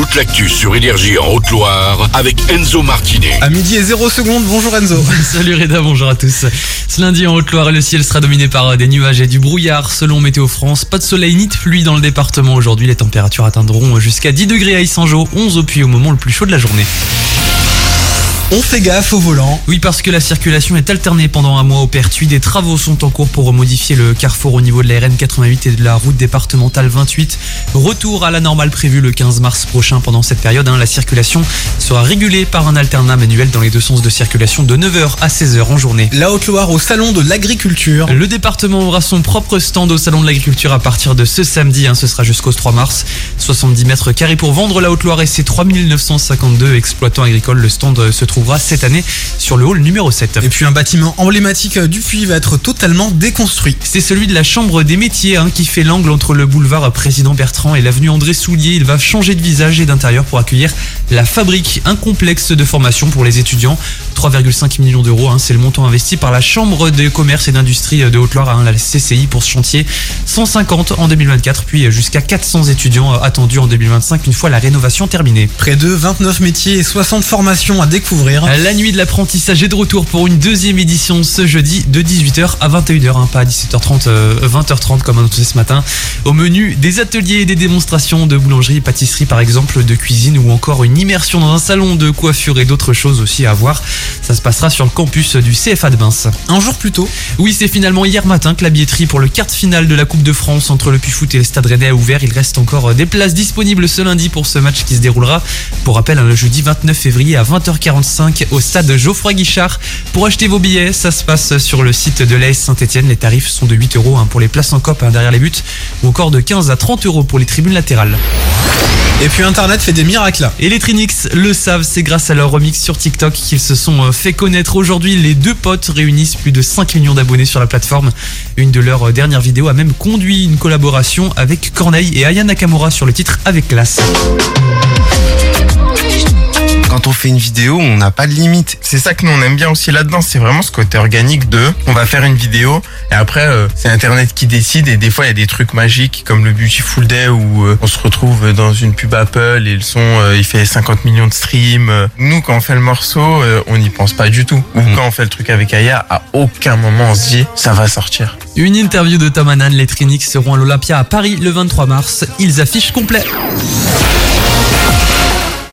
toute l'actu sur Énergie en Haute-Loire avec Enzo Martinet. À midi et 0 secondes, bonjour Enzo. Salut Reda, bonjour à tous. Ce lundi en Haute-Loire, le ciel sera dominé par des nuages et du brouillard selon Météo France. Pas de soleil ni de pluie dans le département aujourd'hui. Les températures atteindront jusqu'à 10 degrés à Issangeau, 11 au puits au moment le plus chaud de la journée. On fait gaffe au volant. Oui, parce que la circulation est alternée pendant un mois au Pertuis. Des travaux sont en cours pour modifier le carrefour au niveau de la RN 88 et de la route départementale 28. Retour à la normale prévue le 15 mars prochain. Pendant cette période, hein, la circulation sera régulée par un alternat manuel dans les deux sens de circulation de 9h à 16h en journée. La Haute-Loire au salon de l'agriculture. Le département aura son propre stand au salon de l'agriculture à partir de ce samedi. hein, ce sera jusqu'au 3 mars. 70 mètres carrés pour vendre la Haute-Loire et ses 3952 exploitants agricoles. Le stand se cette année sur le hall numéro 7. Et puis un bâtiment emblématique du puits va être totalement déconstruit. C'est celui de la Chambre des métiers hein, qui fait l'angle entre le boulevard Président Bertrand et l'avenue André Soulier. Il va changer de visage et d'intérieur pour accueillir la fabrique, un complexe de formation pour les étudiants. 3,5 millions d'euros, hein, c'est le montant investi par la Chambre de commerce et d'industrie de Haute-Loire, hein, la CCI, pour ce chantier. 150 en 2024, puis jusqu'à 400 étudiants attendus en 2025 une fois la rénovation terminée. Près de 29 métiers et 60 formations à découvrir. La nuit de l'apprentissage est de retour pour une deuxième édition ce jeudi de 18h à 21h, hein, pas à 17h30, euh, 20h30 comme annoncé ce matin. Au menu, des ateliers et des démonstrations de boulangerie, pâtisserie par exemple, de cuisine ou encore une immersion dans un salon de coiffure et d'autres choses aussi à voir. Ça se passera sur le campus du CFA de Bince. Un jour plus tôt, Oui, c'est finalement hier matin que la billetterie pour le quart finale de la Coupe de France entre le Puy-Foot et le Stade Rennais a ouvert. Il reste encore des places disponibles ce lundi pour ce match qui se déroulera, pour rappel, hein, le jeudi 29 février à 20h45 au stade Geoffroy Guichard. Pour acheter vos billets, ça se passe sur le site de l'AS Saint-Etienne. Les tarifs sont de 8 euros hein, pour les places en cop hein, derrière les buts ou encore de 15 à 30 euros pour les tribunes latérales. et puis Internet fait des miracles. Et les Trinix le savent, c'est grâce à leur remix sur TikTok qu'ils se sont euh, fait connaître aujourd'hui. Les deux potes réunissent plus de 5 millions d'abonnés sur la plateforme. Une de leurs euh, dernières vidéos a même conduit une collaboration avec Corneille et Aya Nakamura sur le titre Avec classe. Quand on fait une vidéo, on n'a pas de limite. C'est ça que nous on aime bien aussi là-dedans, c'est vraiment ce côté organique de on va faire une vidéo et après euh, c'est internet qui décide et des fois il y a des trucs magiques comme le Beautiful Day où euh, on se retrouve dans une pub Apple et le son euh, il fait 50 millions de streams. Nous quand on fait le morceau, on n'y pense pas du tout. Ou quand on fait le truc avec Aya, à aucun moment on se dit ça va sortir. Une interview de Tom Hanan, les Trinix seront à l'Olympia à Paris le 23 mars. Ils affichent complet.